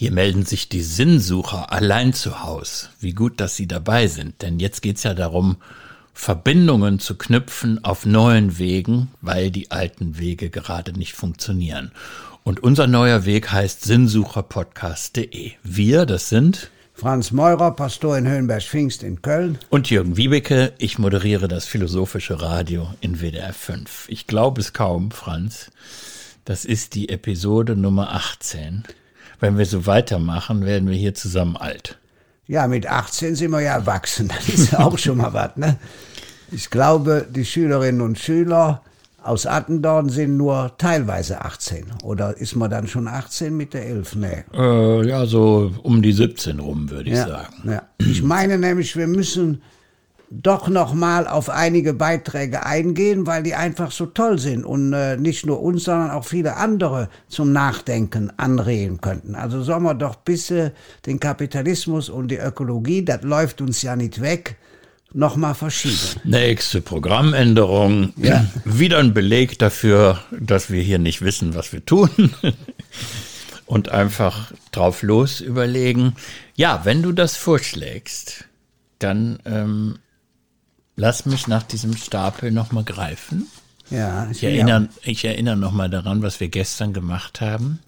Hier melden sich die Sinnsucher allein zu Haus. Wie gut, dass Sie dabei sind, denn jetzt geht's ja darum, Verbindungen zu knüpfen auf neuen Wegen, weil die alten Wege gerade nicht funktionieren. Und unser neuer Weg heißt sinnsucherpodcast.de. Wir, das sind Franz Meurer, Pastor in Höhenberg-Pfingst in Köln. Und Jürgen Wiebeke, ich moderiere das philosophische Radio in WDR 5. Ich glaube es kaum, Franz. Das ist die Episode Nummer 18 wenn wir so weitermachen, werden wir hier zusammen alt. Ja, mit 18 sind wir ja erwachsen. Das ist ja auch schon mal was, ne? Ich glaube, die Schülerinnen und Schüler aus Attendorn sind nur teilweise 18. Oder ist man dann schon 18 mit der 11? Nee. Äh, ja, so um die 17 rum, würde ich ja, sagen. Ja. Ich meine nämlich, wir müssen doch noch mal auf einige Beiträge eingehen, weil die einfach so toll sind und äh, nicht nur uns, sondern auch viele andere zum Nachdenken anregen könnten. Also sollen wir doch bis äh, den Kapitalismus und die Ökologie, das läuft uns ja nicht weg, noch mal verschieben. Nächste Programmänderung. Ja. Wieder ein Beleg dafür, dass wir hier nicht wissen, was wir tun. und einfach drauf los überlegen. Ja, wenn du das vorschlägst, dann ähm, lass mich nach diesem Stapel nochmal greifen. Ja, ich, ich erinnere, ich erinnere nochmal daran, was wir gestern gemacht haben.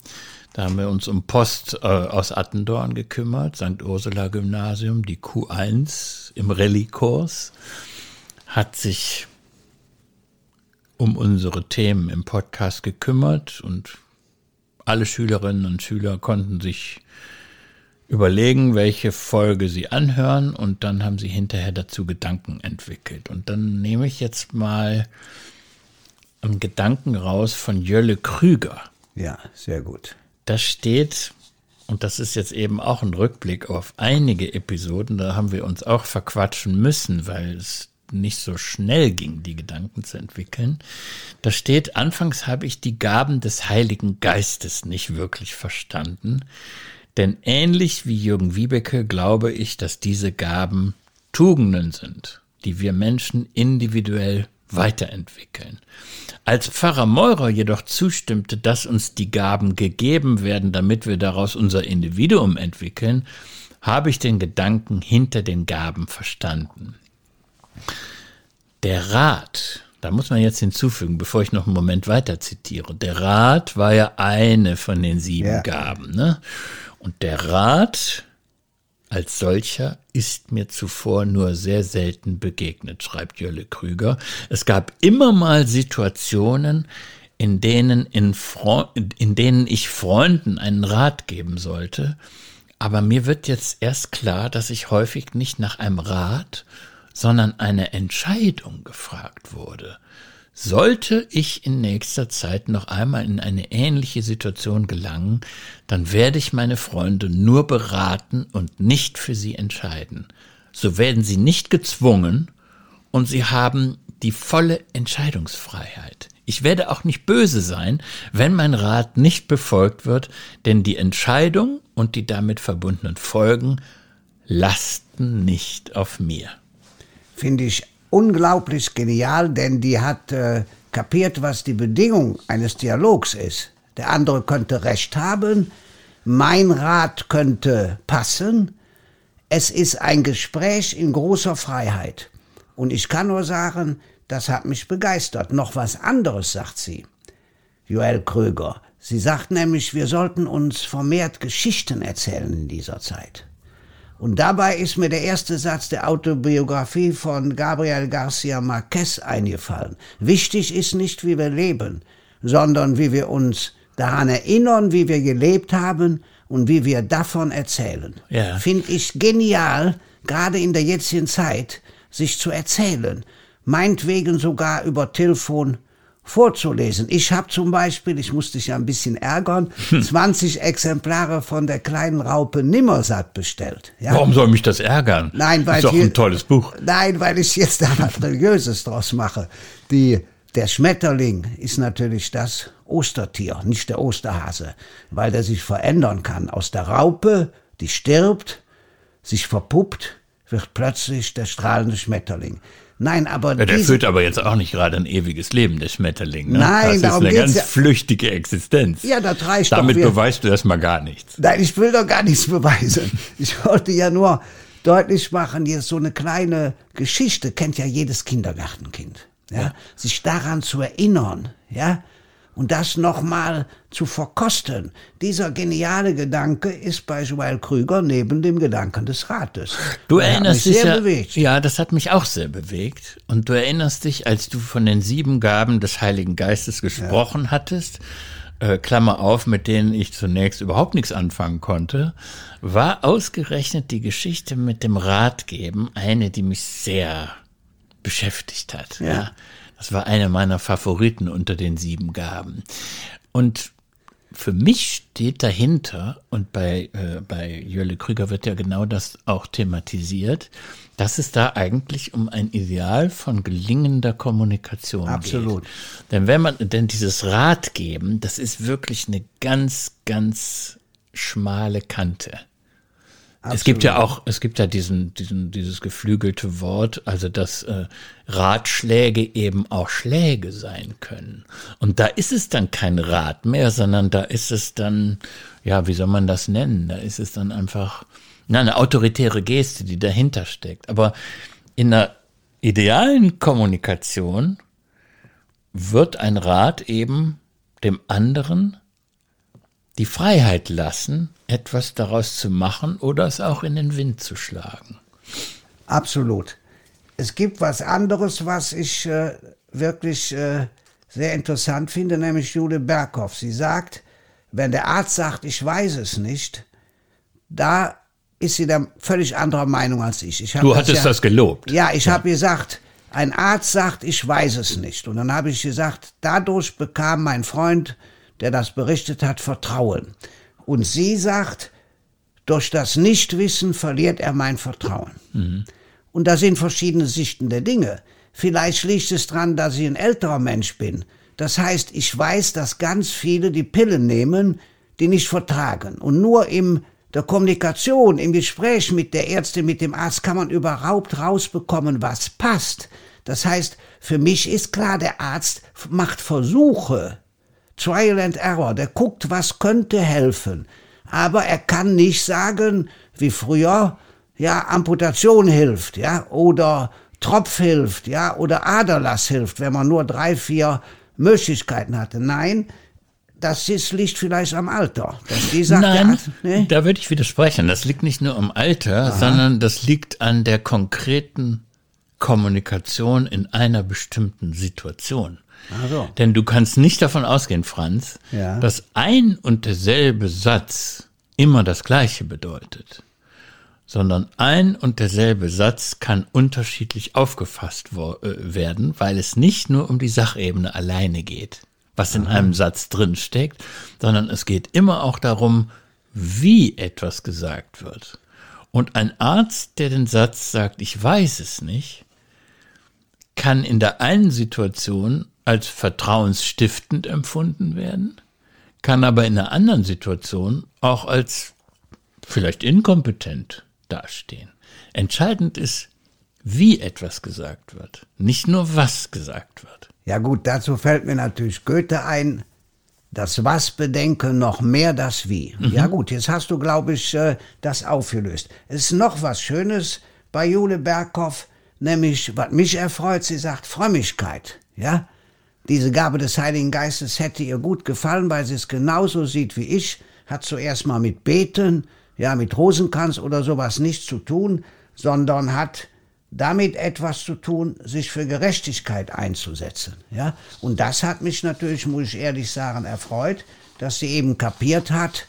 Da haben wir uns um Post äh, aus Attendorn gekümmert, St. Ursula Gymnasium, die Q1 im Rallye-Kurs, hat sich um unsere Themen im Podcast gekümmert und alle Schülerinnen und Schüler konnten sich überlegen, welche Folge sie anhören und dann haben sie hinterher dazu Gedanken entwickelt. Und dann nehme ich jetzt mal einen Gedanken raus von Jölle Krüger. Ja, sehr gut. Da steht, und das ist jetzt eben auch ein Rückblick auf einige Episoden, da haben wir uns auch verquatschen müssen, weil es nicht so schnell ging, die Gedanken zu entwickeln. Da steht, anfangs habe ich die Gaben des Heiligen Geistes nicht wirklich verstanden. Denn ähnlich wie Jürgen Wiebeke glaube ich, dass diese Gaben Tugenden sind, die wir Menschen individuell weiterentwickeln. Als Pfarrer Meurer jedoch zustimmte, dass uns die Gaben gegeben werden, damit wir daraus unser Individuum entwickeln, habe ich den Gedanken hinter den Gaben verstanden. Der Rat, da muss man jetzt hinzufügen, bevor ich noch einen Moment weiter zitiere, der Rat war ja eine von den sieben ja. Gaben. Ne? Und der Rat als solcher ist mir zuvor nur sehr selten begegnet, schreibt Jölle Krüger. Es gab immer mal Situationen, in denen, in, in denen ich Freunden einen Rat geben sollte, aber mir wird jetzt erst klar, dass ich häufig nicht nach einem Rat, sondern eine Entscheidung gefragt wurde. Sollte ich in nächster Zeit noch einmal in eine ähnliche Situation gelangen, dann werde ich meine Freunde nur beraten und nicht für sie entscheiden. So werden sie nicht gezwungen und sie haben die volle Entscheidungsfreiheit. Ich werde auch nicht böse sein, wenn mein Rat nicht befolgt wird, denn die Entscheidung und die damit verbundenen Folgen lasten nicht auf mir. Finde ich unglaublich genial, denn die hat äh, kapiert, was die Bedingung eines Dialogs ist. Der andere könnte recht haben, mein Rat könnte passen. Es ist ein Gespräch in großer Freiheit. Und ich kann nur sagen, das hat mich begeistert. Noch was anderes sagt sie. Joel Kröger. Sie sagt nämlich, wir sollten uns vermehrt Geschichten erzählen in dieser Zeit. Und dabei ist mir der erste Satz der Autobiografie von Gabriel Garcia Marquez eingefallen. Wichtig ist nicht, wie wir leben, sondern wie wir uns daran erinnern, wie wir gelebt haben und wie wir davon erzählen. Ja. Finde ich genial, gerade in der jetzigen Zeit, sich zu erzählen. Meinetwegen sogar über Telefon vorzulesen. Ich habe zum Beispiel, ich musste dich ja ein bisschen ärgern, 20 hm. Exemplare von der kleinen Raupe Nimmersatt bestellt. Ja? Warum soll mich das ärgern? Nein, weil ist doch hier, ein tolles Buch. Nein, weil ich jetzt da was Religiöses draus mache. Die, der Schmetterling ist natürlich das Ostertier, nicht der Osterhase, weil der sich verändern kann. Aus der Raupe, die stirbt, sich verpuppt, wird plötzlich der strahlende Schmetterling. Nein, aber ja, der führt aber jetzt auch nicht gerade ein ewiges Leben, der Schmetterling. Ne? Nein, das ist eine ganz ja. flüchtige Existenz. Ja, das reicht Damit doch. Damit beweist du erstmal gar nichts. Nein, ich will doch gar nichts beweisen. Ich wollte ja nur deutlich machen, jetzt so eine kleine Geschichte kennt ja jedes Kindergartenkind. Ja? ja. Sich daran zu erinnern, ja, und das nochmal zu verkosten. Dieser geniale Gedanke ist bei Joel Krüger neben dem Gedanken des Rates. Du Der erinnerst dich ja, bewegt. ja, das hat mich auch sehr bewegt. Und du erinnerst dich, als du von den sieben Gaben des Heiligen Geistes gesprochen ja. hattest, äh, Klammer auf, mit denen ich zunächst überhaupt nichts anfangen konnte, war ausgerechnet die Geschichte mit dem Ratgeben eine, die mich sehr beschäftigt hat. Ja. ja. Das war eine meiner Favoriten unter den sieben Gaben. Und für mich steht dahinter, und bei, äh, bei Jölle Krüger wird ja genau das auch thematisiert, dass es da eigentlich um ein Ideal von gelingender Kommunikation Absolut. geht. Denn wenn man, denn dieses Ratgeben, das ist wirklich eine ganz, ganz schmale Kante. Absolut. Es gibt ja auch, es gibt ja diesen, diesen, dieses geflügelte Wort, also dass äh, Ratschläge eben auch Schläge sein können. Und da ist es dann kein Rat mehr, sondern da ist es dann, ja, wie soll man das nennen? Da ist es dann einfach na, eine autoritäre Geste, die dahinter steckt. Aber in einer idealen Kommunikation wird ein Rat eben dem anderen die Freiheit lassen, etwas daraus zu machen oder es auch in den Wind zu schlagen. Absolut. Es gibt was anderes, was ich äh, wirklich äh, sehr interessant finde, nämlich Jule Berghoff. Sie sagt, wenn der Arzt sagt, ich weiß es nicht, da ist sie dann völlig anderer Meinung als ich. ich du hattest ja, das gelobt. Ja, ich ja. habe gesagt, ein Arzt sagt, ich weiß es nicht. Und dann habe ich gesagt, dadurch bekam mein Freund, der das berichtet hat, Vertrauen. Und sie sagt, durch das Nichtwissen verliert er mein Vertrauen. Mhm. Und da sind verschiedene Sichten der Dinge. Vielleicht liegt es daran, dass ich ein älterer Mensch bin. Das heißt, ich weiß, dass ganz viele die Pillen nehmen, die nicht vertragen. Und nur in der Kommunikation, im Gespräch mit der Ärztin, mit dem Arzt kann man überhaupt rausbekommen, was passt. Das heißt, für mich ist klar, der Arzt macht Versuche, Trial and Error, der guckt, was könnte helfen. Aber er kann nicht sagen, wie früher, ja, Amputation hilft, ja, oder Tropf hilft, ja, oder Aderlass hilft, wenn man nur drei, vier Möglichkeiten hatte. Nein, das ist, liegt vielleicht am Alter. Dass die sagt, Nein, Arzt, ne? da würde ich widersprechen. Das liegt nicht nur am Alter, Aha. sondern das liegt an der konkreten Kommunikation in einer bestimmten Situation. So. Denn du kannst nicht davon ausgehen, Franz, ja. dass ein und derselbe Satz immer das gleiche bedeutet, sondern ein und derselbe Satz kann unterschiedlich aufgefasst äh, werden, weil es nicht nur um die Sachebene alleine geht, was in Aha. einem Satz drin steckt, sondern es geht immer auch darum, wie etwas gesagt wird. Und ein Arzt, der den Satz sagt, ich weiß es nicht, kann in der einen Situation als vertrauensstiftend empfunden werden, kann aber in einer anderen Situation auch als vielleicht inkompetent dastehen. Entscheidend ist, wie etwas gesagt wird, nicht nur was gesagt wird. Ja gut, dazu fällt mir natürlich Goethe ein, das Was bedenke noch mehr das Wie. Mhm. Ja gut, jetzt hast du, glaube ich, äh, das aufgelöst. Es ist noch was Schönes bei Jule Berghoff, nämlich, was mich erfreut, sie sagt Frömmigkeit. Ja, diese Gabe des Heiligen Geistes hätte ihr gut gefallen, weil sie es genauso sieht wie ich, hat zuerst mal mit Beten, ja, mit Rosenkranz oder sowas nichts zu tun, sondern hat damit etwas zu tun, sich für Gerechtigkeit einzusetzen, ja. Und das hat mich natürlich, muss ich ehrlich sagen, erfreut, dass sie eben kapiert hat,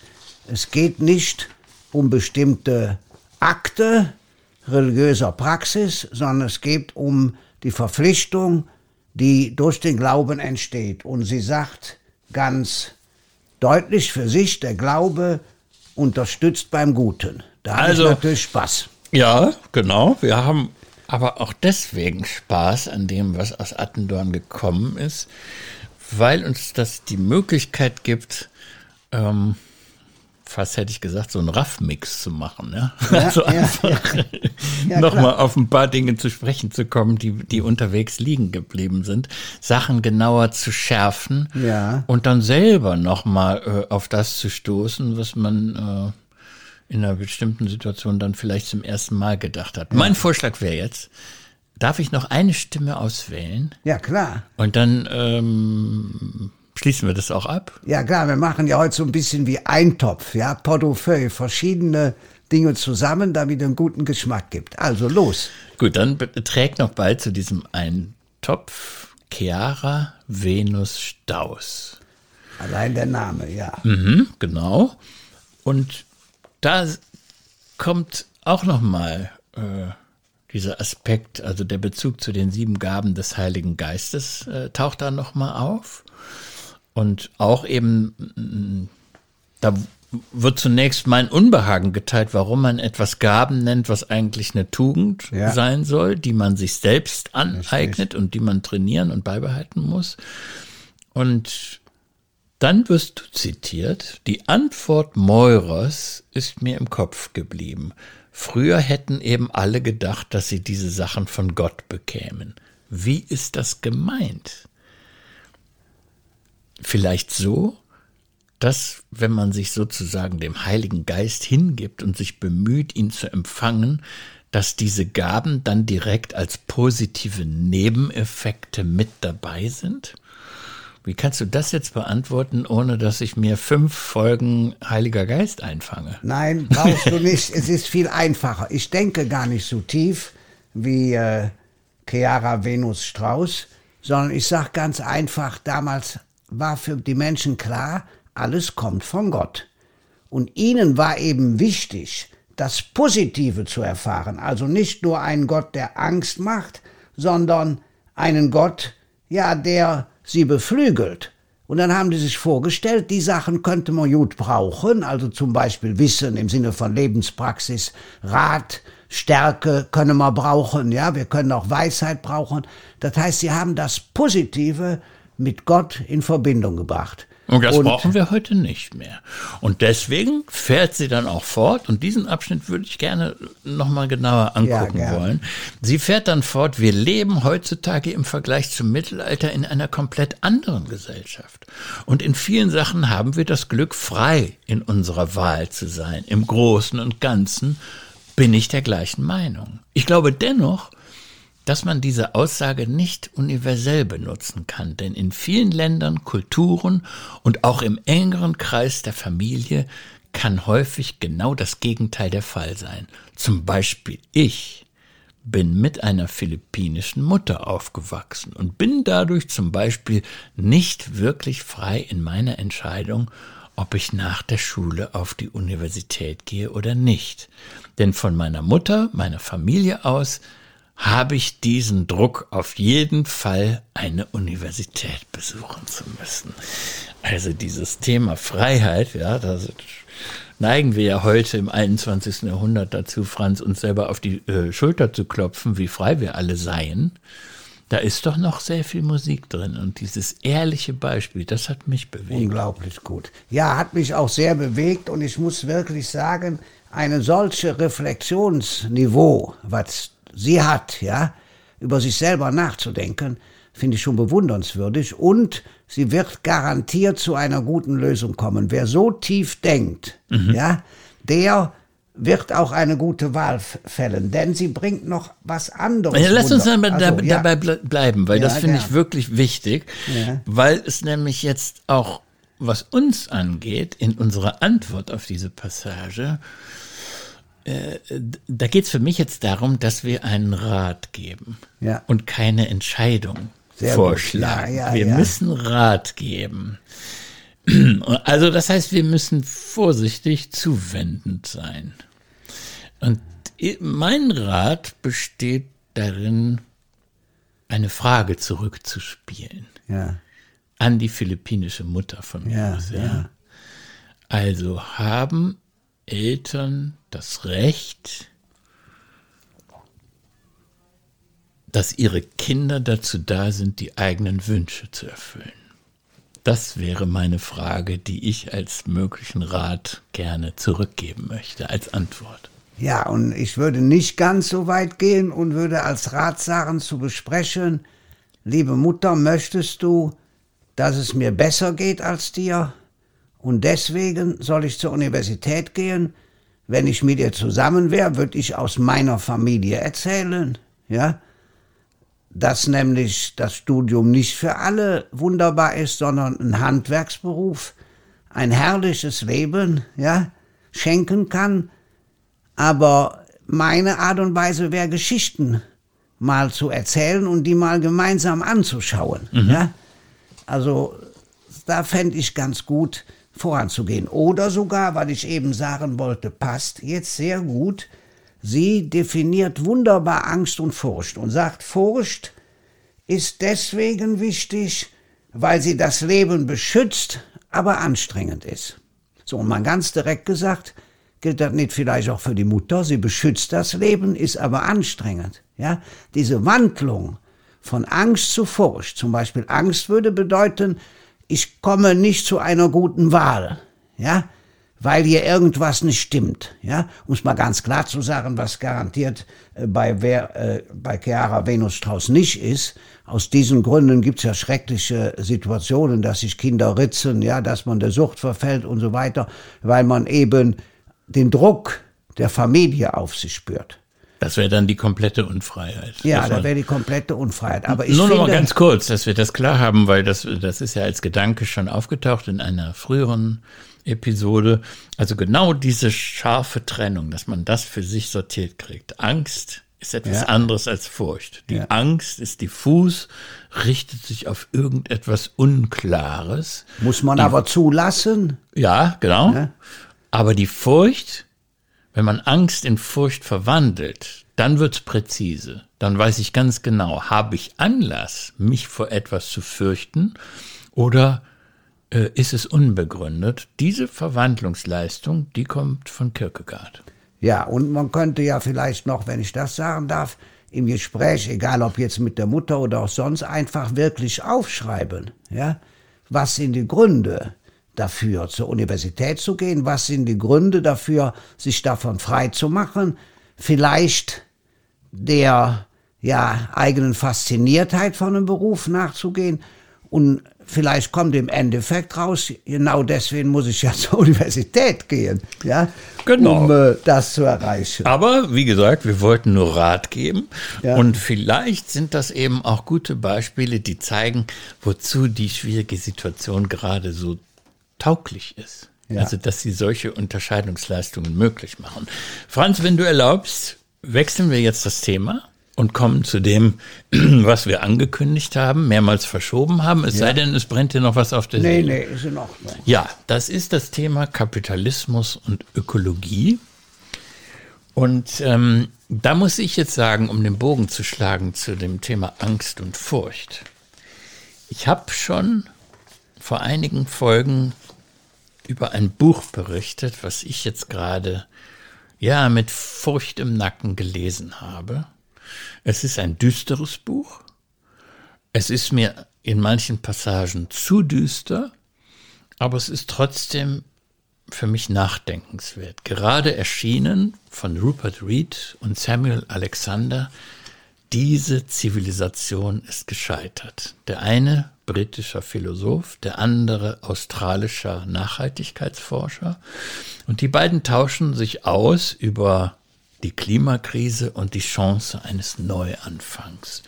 es geht nicht um bestimmte Akte religiöser Praxis, sondern es geht um die Verpflichtung, die durch den Glauben entsteht. Und sie sagt ganz deutlich für sich, der Glaube unterstützt beim Guten. Da also, hat natürlich Spaß. Ja, genau. Wir haben aber auch deswegen Spaß an dem, was aus Attendorn gekommen ist, weil uns das die Möglichkeit gibt, ähm, fast hätte ich gesagt, so einen Raff-Mix zu machen. Ja? Ja, also einfach ja. Ja, nochmal auf ein paar Dinge zu sprechen zu kommen, die, die unterwegs liegen geblieben sind, Sachen genauer zu schärfen und dann selber nochmal äh, auf das zu stoßen, was man äh, in einer bestimmten Situation dann vielleicht zum ersten Mal gedacht hat. Mein Vorschlag wäre jetzt, darf ich noch eine Stimme auswählen Ja, klar. und dann ähm, schließen wir das auch ab? Ja, klar, wir machen ja heute so ein bisschen wie Eintopf, ja, Portefeuille, verschiedene Dinge zusammen, damit einen guten Geschmack gibt. Also los. Gut, dann trägt noch bei zu diesem Eintopf Chiara Venus Staus. Allein der Name, ja. Mhm, genau. Und da kommt auch noch mal äh, dieser Aspekt, also der Bezug zu den sieben Gaben des Heiligen Geistes äh, taucht da noch mal auf. Und auch eben, da wird zunächst mein Unbehagen geteilt, warum man etwas Gaben nennt, was eigentlich eine Tugend Ja. sein soll, die man sich selbst aneignet und die man trainieren und beibehalten muss. Und dann wirst du zitiert. Die Antwort Meurers ist mir im Kopf geblieben. Früher hätten eben alle gedacht, dass sie diese Sachen von Gott bekämen. Wie ist das gemeint? Vielleicht so, dass, wenn man sich sozusagen dem Heiligen Geist hingibt und sich bemüht, ihn zu empfangen, dass diese Gaben dann direkt als positive Nebeneffekte mit dabei sind? Wie kannst du das jetzt beantworten, ohne dass ich mir fünf Folgen Heiliger Geist einfange? Nein, brauchst du nicht. Es ist viel einfacher. Ich denke gar nicht so tief wie äh, Chiara Venus Strauß, sondern ich sage ganz einfach, damals war für die Menschen klar, alles kommt von Gott. Und ihnen war eben wichtig, das Positive zu erfahren. Also nicht nur einen Gott, der Angst macht, sondern einen Gott, ja, der sie beflügelt. Und dann haben die sich vorgestellt, die Sachen könnte man gut brauchen, also zum Beispiel Wissen im Sinne von Lebenspraxis, Rat, Stärke können wir brauchen, ja, wir können auch Weisheit brauchen. Das heißt, sie haben das Positive mit Gott in Verbindung gebracht. Und das brauchen wir heute nicht mehr. Und deswegen fährt sie dann auch fort, und diesen Abschnitt würde ich gerne nochmal genauer angucken gerne. wollen. Sie fährt dann fort, wir leben heutzutage im Vergleich zum Mittelalter in einer komplett anderen Gesellschaft. Und in vielen Sachen haben wir das Glück, frei in unserer Wahl zu sein. Im Großen und Ganzen bin ich der gleichen Meinung. Ich glaube dennoch, dass man diese Aussage nicht universell benutzen kann, denn in vielen Ländern, Kulturen und auch im engeren Kreis der Familie kann häufig genau das Gegenteil der Fall sein. Zum Beispiel ich bin mit einer philippinischen Mutter aufgewachsen und bin dadurch zum Beispiel nicht wirklich frei in meiner Entscheidung, ob ich nach der Schule auf die Universität gehe oder nicht. Denn von meiner Mutter, meiner Familie aus, habe ich diesen Druck, auf jeden Fall eine Universität besuchen zu müssen. Also dieses Thema Freiheit, ja, da neigen wir ja heute im 21. Jahrhundert dazu, Franz, uns selber auf die äh, Schulter zu klopfen, wie frei wir alle seien. Da ist doch noch sehr viel Musik drin. Und dieses ehrliche Beispiel, das hat mich bewegt. Unglaublich gut. Ja, hat mich auch sehr bewegt und ich muss wirklich sagen, eine solche Reflexionsniveau, was sie hat, ja, über sich selber nachzudenken, finde ich schon bewundernswürdig und sie wird garantiert zu einer guten Lösung kommen. Wer so tief denkt, ja, der wird auch eine gute Wahl fällen, denn sie bringt noch was anderes. Ja, lass uns dabei, Also, dabei, ja. dabei ble- bleiben, weil Ja, das finde ich wirklich wichtig, weil es nämlich jetzt auch, was uns angeht, in unserer Antwort auf diese Passage, äh, da geht es für mich jetzt darum, dass wir einen Rat geben Ja. und keine Entscheidung Sehr vorschlagen. Ja, ja, wir müssen Rat geben. Also das heißt, wir müssen vorsichtig zuwendend sein. Und mein Rat besteht darin, eine Frage zurückzuspielen an die philippinische Mutter von mir. Also haben Eltern das Recht, dass ihre Kinder dazu da sind, die eigenen Wünsche zu erfüllen. Das wäre meine Frage, die ich als möglichen Rat gerne zurückgeben möchte, als Antwort. Ja, und ich würde nicht ganz so weit gehen und würde als Rat sagen zu besprechen, liebe Mutter, möchtest du, dass es mir besser geht als dir? Und deswegen soll ich zur Universität gehen? Wenn ich mit ihr zusammen wäre, würde ich aus meiner Familie erzählen, ja? Dass nämlich das Studium nicht für alle wunderbar ist, sondern ein Handwerksberuf, ein herrliches Leben, ja, schenken kann, aber meine Art und Weise wäre, Geschichten mal zu erzählen und die mal gemeinsam anzuschauen. Mhm. Ja? Also da fände ich ganz gut voranzugehen. Oder sogar, weil ich eben sagen wollte, passt jetzt sehr gut, sie definiert wunderbar Angst und Furcht und sagt, Furcht ist deswegen wichtig, weil sie das Leben beschützt, aber anstrengend ist. So, und mal ganz direkt gesagt, gilt das nicht vielleicht auch für die Mutter? Sie beschützt das Leben, ist aber anstrengend. Ja, diese Wandlung von Angst zu Furcht. Zum Beispiel Angst würde bedeuten, ich komme nicht zu einer guten Wahl. Ja, weil hier irgendwas nicht stimmt. Ja, um es mal ganz klar zu sagen, was garantiert äh, bei, wer, äh, bei Chiara Venus Strauß nicht ist. Aus diesen Gründen gibt es ja schreckliche Situationen, dass sich Kinder ritzen, ja, dass man der Sucht verfällt und so weiter, weil man eben den Druck der Familie auf sich spürt. Das wäre dann die komplette Unfreiheit. Ja, da wäre die komplette Unfreiheit. Aber ich Nur noch mal ganz kurz, dass wir das klar haben, weil das, das ist ja als Gedanke schon aufgetaucht in einer früheren Episode. Also genau diese scharfe Trennung, dass man das für sich sortiert kriegt. Angst ist etwas ja. anderes als Furcht. Die ja. Angst ist diffus, richtet sich auf irgendetwas Unklares. Muss man die, aber zulassen. Ja, genau. Ja. Aber die Furcht, wenn man Angst in Furcht verwandelt, dann wird's präzise. Dann weiß ich ganz genau, habe ich Anlass, mich vor etwas zu fürchten oder äh, ist es unbegründet? Diese Verwandlungsleistung, die kommt von Kierkegaard. Ja, und man könnte ja vielleicht noch, wenn ich das sagen darf, im Gespräch, egal ob jetzt mit der Mutter oder auch sonst, einfach wirklich aufschreiben. Ja, was sind die Gründe? Dafür, zur Universität zu gehen? Was sind die Gründe dafür, sich davon frei zu machen? Vielleicht der ja, eigenen Fasziniertheit von einem Beruf nachzugehen und vielleicht kommt im Endeffekt raus, genau deswegen muss ich ja zur Universität gehen, ja, genau. um äh, das zu erreichen. Aber wie gesagt, wir wollten nur Rat geben ja. und vielleicht sind das eben auch gute Beispiele, die zeigen, wozu die schwierige Situation gerade so tauglich ist. Ja. Also, dass sie solche Unterscheidungsleistungen möglich machen. Franz, wenn du erlaubst, wechseln wir jetzt das Thema und kommen zu dem, was wir angekündigt haben, mehrmals verschoben haben. Es ja. sei denn, es brennt dir noch was auf der nee, Seele. Nee, nee, ist in Ordnung. Ja, das ist das Thema Kapitalismus und Ökologie. Und ähm, da muss ich jetzt sagen, um den Bogen zu schlagen zu dem Thema Angst und Furcht. Ich habe schon vor einigen Folgen über ein Buch berichtet, was ich jetzt gerade ja mit Furcht im Nacken gelesen habe. Es ist ein düsteres Buch. Es ist mir in manchen Passagen zu düster, aber es ist trotzdem für mich nachdenkenswert. Gerade erschienen von Rupert Reed und Samuel Alexander, diese Zivilisation ist gescheitert. Der eine britischer Philosoph, der andere australischer Nachhaltigkeitsforscher. Und die beiden tauschen sich aus über die Klimakrise und die Chance eines Neuanfangs.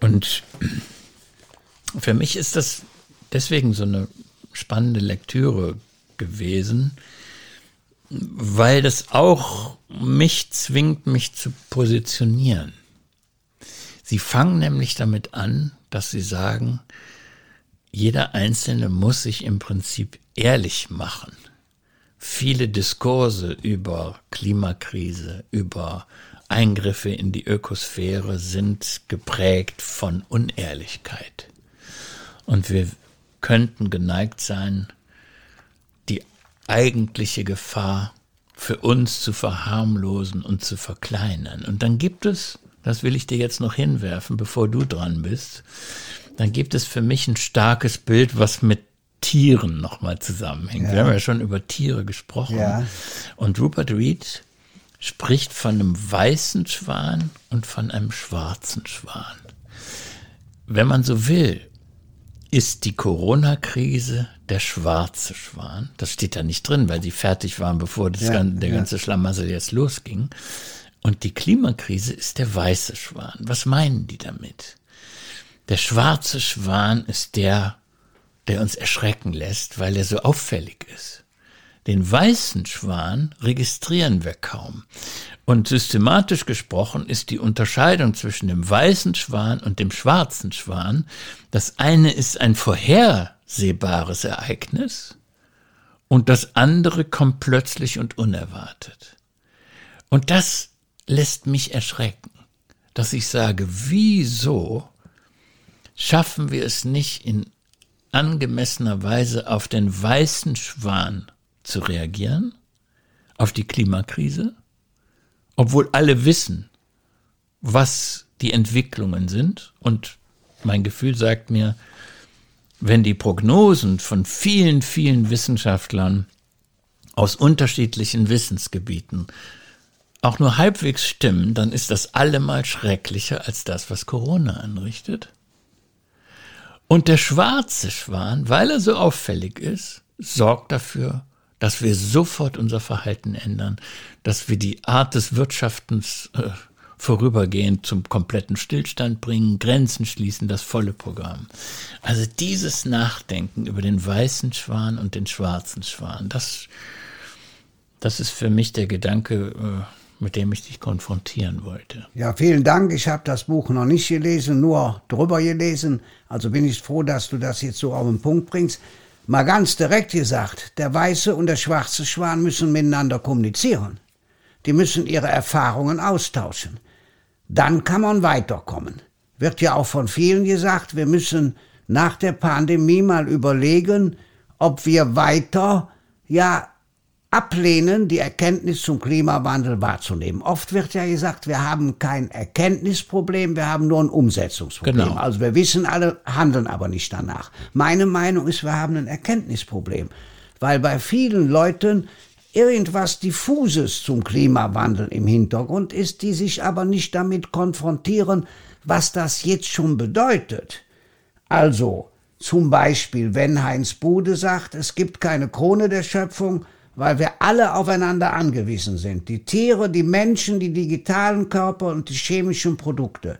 Und für mich ist das deswegen so eine spannende Lektüre gewesen, weil das auch mich zwingt, mich zu positionieren. Sie fangen nämlich damit an, dass sie sagen, jeder Einzelne muss sich im Prinzip ehrlich machen. Viele Diskurse über Klimakrise, über Eingriffe in die Ökosphäre sind geprägt von Unehrlichkeit. Und wir könnten geneigt sein, die eigentliche Gefahr für uns zu verharmlosen und zu verkleinern. Und dann gibt es das will ich dir jetzt noch hinwerfen, bevor du dran bist. dann gibt es für mich ein starkes Bild, was mit Tieren nochmal zusammenhängt. Ja. Wir haben ja schon über Tiere gesprochen. Ja. Und Rupert Reed spricht von einem weißen Schwan und von einem schwarzen Schwan. Wenn man so will, ist die Corona-Krise der schwarze Schwan. Das steht da nicht drin, weil sie fertig waren, bevor ja, ganze, der ganze Schlamassel jetzt losging. Und die Klimakrise ist der weiße Schwan. Was meinen die damit? Der schwarze Schwan ist der, der uns erschrecken lässt, weil er so auffällig ist. Den weißen Schwan registrieren wir kaum. Und systematisch gesprochen ist die Unterscheidung zwischen dem weißen Schwan und dem schwarzen Schwan, das eine ist ein vorhersehbares Ereignis und das andere kommt plötzlich und unerwartet. Und das lässt mich erschrecken, dass ich sage, wieso schaffen wir es nicht in angemessener Weise auf den weißen Schwan zu reagieren, auf die Klimakrise, obwohl alle wissen, was die Entwicklungen sind. Und mein Gefühl sagt mir, wenn die Prognosen von vielen, vielen Wissenschaftlern aus unterschiedlichen Wissensgebieten auch nur halbwegs stimmen, dann ist das allemal schrecklicher als das, was Corona anrichtet. Und der schwarze Schwan, weil er so auffällig ist, sorgt dafür, dass wir sofort unser Verhalten ändern, dass wir die Art des Wirtschaftens äh, vorübergehend zum kompletten Stillstand bringen, Grenzen schließen, das volle Programm. Also dieses Nachdenken über den weißen Schwan und den schwarzen Schwan, das, das ist für mich der Gedanke, äh, mit dem ich dich konfrontieren wollte. Ja, vielen Dank. Ich habe das Buch noch nicht gelesen, nur drüber gelesen. Also bin ich froh, dass du das jetzt so auf den Punkt bringst. Mal ganz direkt gesagt, der weiße und der schwarze Schwan müssen miteinander kommunizieren. Die müssen ihre Erfahrungen austauschen. Dann kann man weiterkommen. Wird ja auch von vielen gesagt, wir müssen nach der Pandemie mal überlegen, ob wir weiter ja ablehnen, die Erkenntnis zum Klimawandel wahrzunehmen. Oft wird ja gesagt, wir haben kein Erkenntnisproblem, wir haben nur ein Umsetzungsproblem. Genau. Also wir wissen alle, handeln aber nicht danach. Meine Meinung ist, wir haben ein Erkenntnisproblem, weil bei vielen Leuten irgendwas Diffuses zum Klimawandel im Hintergrund ist, die sich aber nicht damit konfrontieren, was das jetzt schon bedeutet. Also, zum Beispiel, wenn Heinz Bude sagt, es gibt keine Krone der Schöpfung, weil wir alle aufeinander angewiesen sind. Die Tiere, die Menschen, die digitalen Körper und die chemischen Produkte.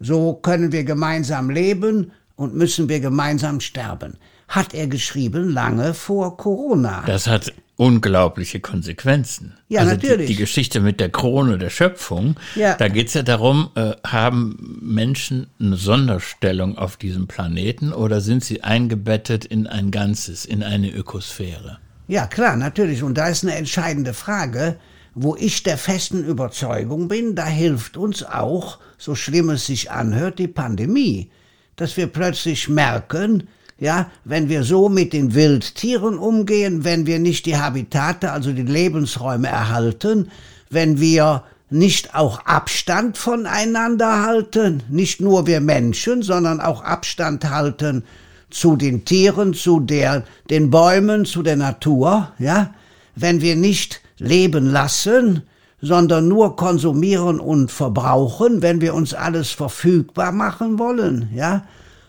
So können wir gemeinsam leben und müssen wir gemeinsam sterben. Hat er geschrieben lange vor Corona. Das hat unglaubliche Konsequenzen. Ja, also natürlich. Die, die, Geschichte mit der Krone der Schöpfung, ja. da geht es ja darum, äh, haben Menschen eine Sonderstellung auf diesem Planeten oder sind sie eingebettet in ein Ganzes, in eine Ökosphäre? Ja, klar, natürlich. Und da ist eine entscheidende Frage, wo ich der festen Überzeugung bin, da hilft uns auch, so schlimm es sich anhört, die Pandemie. Dass wir plötzlich merken, ja, wenn wir so mit den Wildtieren umgehen, wenn wir nicht die Habitate, also die Lebensräume erhalten, wenn wir nicht auch Abstand voneinander halten, nicht nur wir Menschen, sondern auch Abstand halten zu den Tieren, zu der, den Bäumen, zu der Natur, ja, wenn wir nicht leben lassen, sondern nur konsumieren und verbrauchen, wenn wir uns alles verfügbar machen wollen, ja,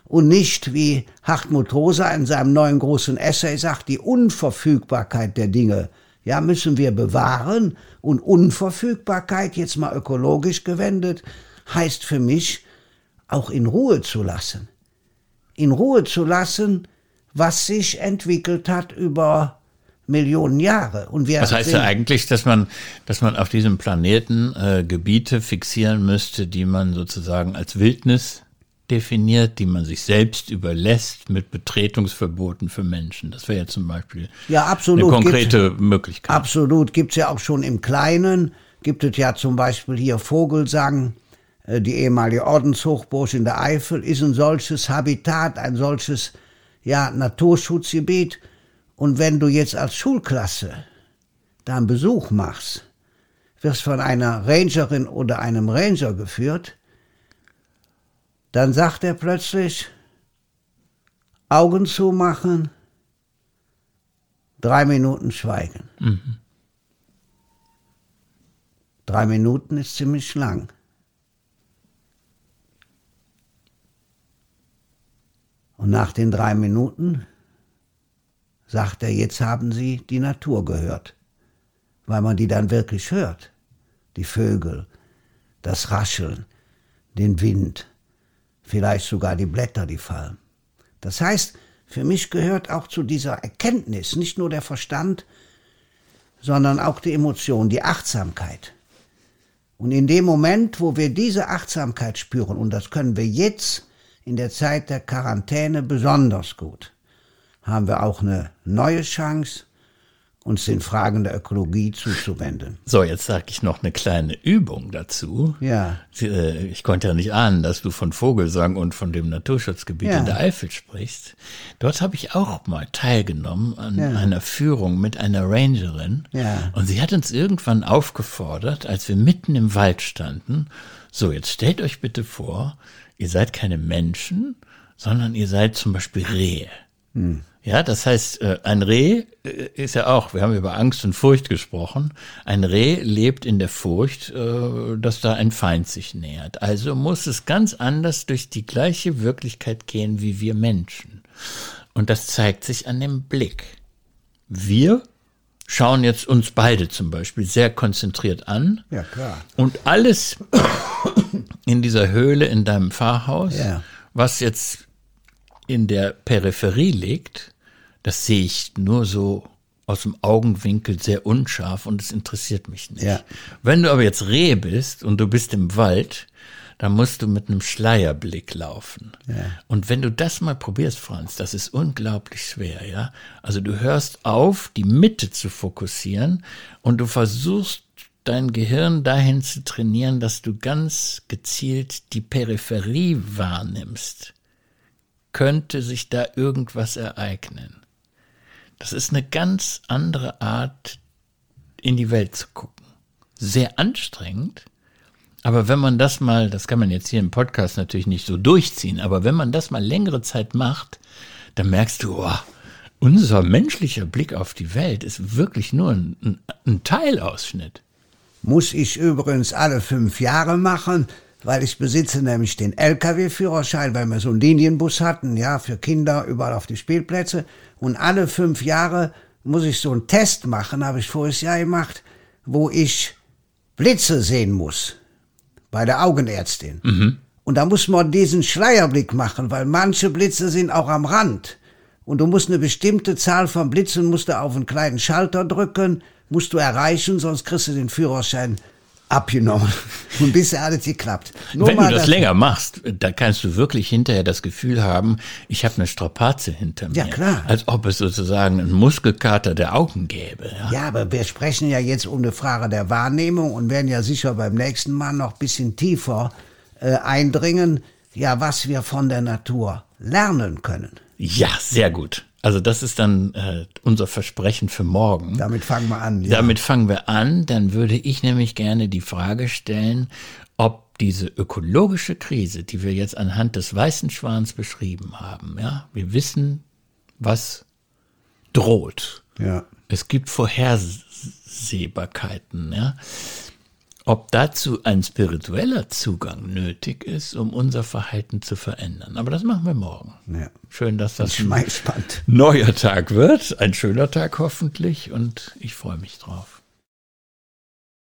und nicht, wie Hartmut Rosa in seinem neuen großen Essay sagt, die Unverfügbarkeit der Dinge, ja, müssen wir bewahren und Unverfügbarkeit, jetzt mal ökologisch gewendet, heißt für mich, auch in Ruhe zu lassen in Ruhe zu lassen, was sich entwickelt hat über Millionen Jahre. Und wir das heißt ja eigentlich, dass man, dass man auf diesem Planeten äh, Gebiete fixieren müsste, die man sozusagen als Wildnis definiert, die man sich selbst überlässt mit Betretungsverboten für Menschen. Das wäre ja zum Beispiel ja, absolut. eine konkrete Möglichkeit. Absolut, gibt es ja auch schon im Kleinen. Gibt es ja zum Beispiel hier Vogelsang, die ehemalige Ordenshochburg in der Eifel ist ein solches Habitat, ein solches ja, Naturschutzgebiet. Und wenn du jetzt als Schulklasse da einen Besuch machst, wirst von einer Rangerin oder einem Ranger geführt, dann sagt er plötzlich, Augen zumachen, drei Minuten schweigen. Mhm. Drei Minuten ist ziemlich lang. Und nach den drei Minuten sagt er, jetzt haben Sie die Natur gehört, weil man die dann wirklich hört. Die Vögel, das Rascheln, den Wind, vielleicht sogar die Blätter, die fallen. Das heißt, für mich gehört auch zu dieser Erkenntnis nicht nur der Verstand, sondern auch die Emotion, die Achtsamkeit. Und in dem Moment, wo wir diese Achtsamkeit spüren, und das können wir jetzt in der Zeit der Quarantäne besonders gut, haben wir auch eine neue Chance, uns den Fragen der Ökologie zuzuwenden. So, jetzt sage ich noch eine kleine Übung dazu. Ja. Äh, ich konnte ja nicht ahnen, dass du von Vogelsang und von dem Naturschutzgebiet ja. in der Eifel sprichst. Dort habe ich auch mal teilgenommen an ja. einer Führung mit einer Rangerin. Ja. Und sie hat uns irgendwann aufgefordert, als wir mitten im Wald standen, so, jetzt stellt euch bitte vor, ihr seid keine Menschen, sondern ihr seid zum Beispiel Rehe. Hm. Ja, das heißt, äh, ein Reh äh, ist ja auch, wir haben über Angst und Furcht gesprochen, ein Reh lebt in der Furcht, äh, dass da ein Feind sich nähert. Also muss es ganz anders durch die gleiche Wirklichkeit gehen wie wir Menschen. Und das zeigt sich an dem Blick. Wir schauen jetzt uns beide zum Beispiel sehr konzentriert an. Ja, klar. Und alles in dieser Höhle in deinem Pfarrhaus, ja. was jetzt in der Peripherie liegt, das sehe ich nur so aus dem Augenwinkel sehr unscharf und es interessiert mich nicht. Ja. Wenn du aber jetzt Reh bist und du bist im Wald, dann musst du mit einem Schleierblick laufen. Ja. Und wenn du das mal probierst, Franz, das ist unglaublich schwer, ja. Also du hörst auf, die Mitte zu fokussieren und du versuchst dein Gehirn dahin zu trainieren, dass du ganz gezielt die Peripherie wahrnimmst könnte sich da irgendwas ereignen. Das ist eine ganz andere Art, in die Welt zu gucken. Sehr anstrengend, aber wenn man das mal, das kann man jetzt hier im Podcast natürlich nicht so durchziehen, aber wenn man das mal längere Zeit macht, dann merkst du, oh, unser menschlicher Blick auf die Welt ist wirklich nur ein, ein, ein Teilausschnitt. Muss ich übrigens alle fünf Jahre machen, weil ich besitze nämlich den Lkw-Führerschein, weil wir so einen Linienbus hatten, ja, für Kinder überall auf die Spielplätze. Und alle fünf Jahre muss ich so einen Test machen, habe ich voriges Jahr gemacht, wo ich Blitze sehen muss. Bei der Augenärztin. Mhm. Und da muss man diesen Schleierblick machen, weil manche Blitze sind auch am Rand. Und du musst eine bestimmte Zahl von Blitzen musst du auf einen kleinen Schalter drücken, musst du erreichen, sonst kriegst du den Führerschein abgenommen. Und bisher alles geklappt. Nur Wenn du das länger machst, da kannst du wirklich hinterher das Gefühl haben, ich habe eine Strapaze hinter mir. Ja, klar. Als ob es sozusagen einen Muskelkater der Augen gäbe. Ja. ja, aber wir sprechen ja jetzt um eine Frage der Wahrnehmung und werden ja sicher beim nächsten Mal noch ein bisschen tiefer äh, eindringen, ja, was wir von der Natur lernen können. Ja, sehr gut. Also das ist dann äh, unser Versprechen für morgen. Damit fangen wir an. Ja. Damit fangen wir an. Dann würde ich nämlich gerne die Frage stellen, ob diese ökologische Krise, die wir jetzt anhand des weißen Schwans beschrieben haben, ja, wir wissen, was droht. Ja. Es gibt Vorhersehbarkeiten, ja ob dazu ein spiritueller Zugang nötig ist, um unser Verhalten zu verändern. Aber das machen wir morgen. Ja. Schön, dass das ein neuer Tag wird. Ein schöner Tag hoffentlich und ich freue mich drauf.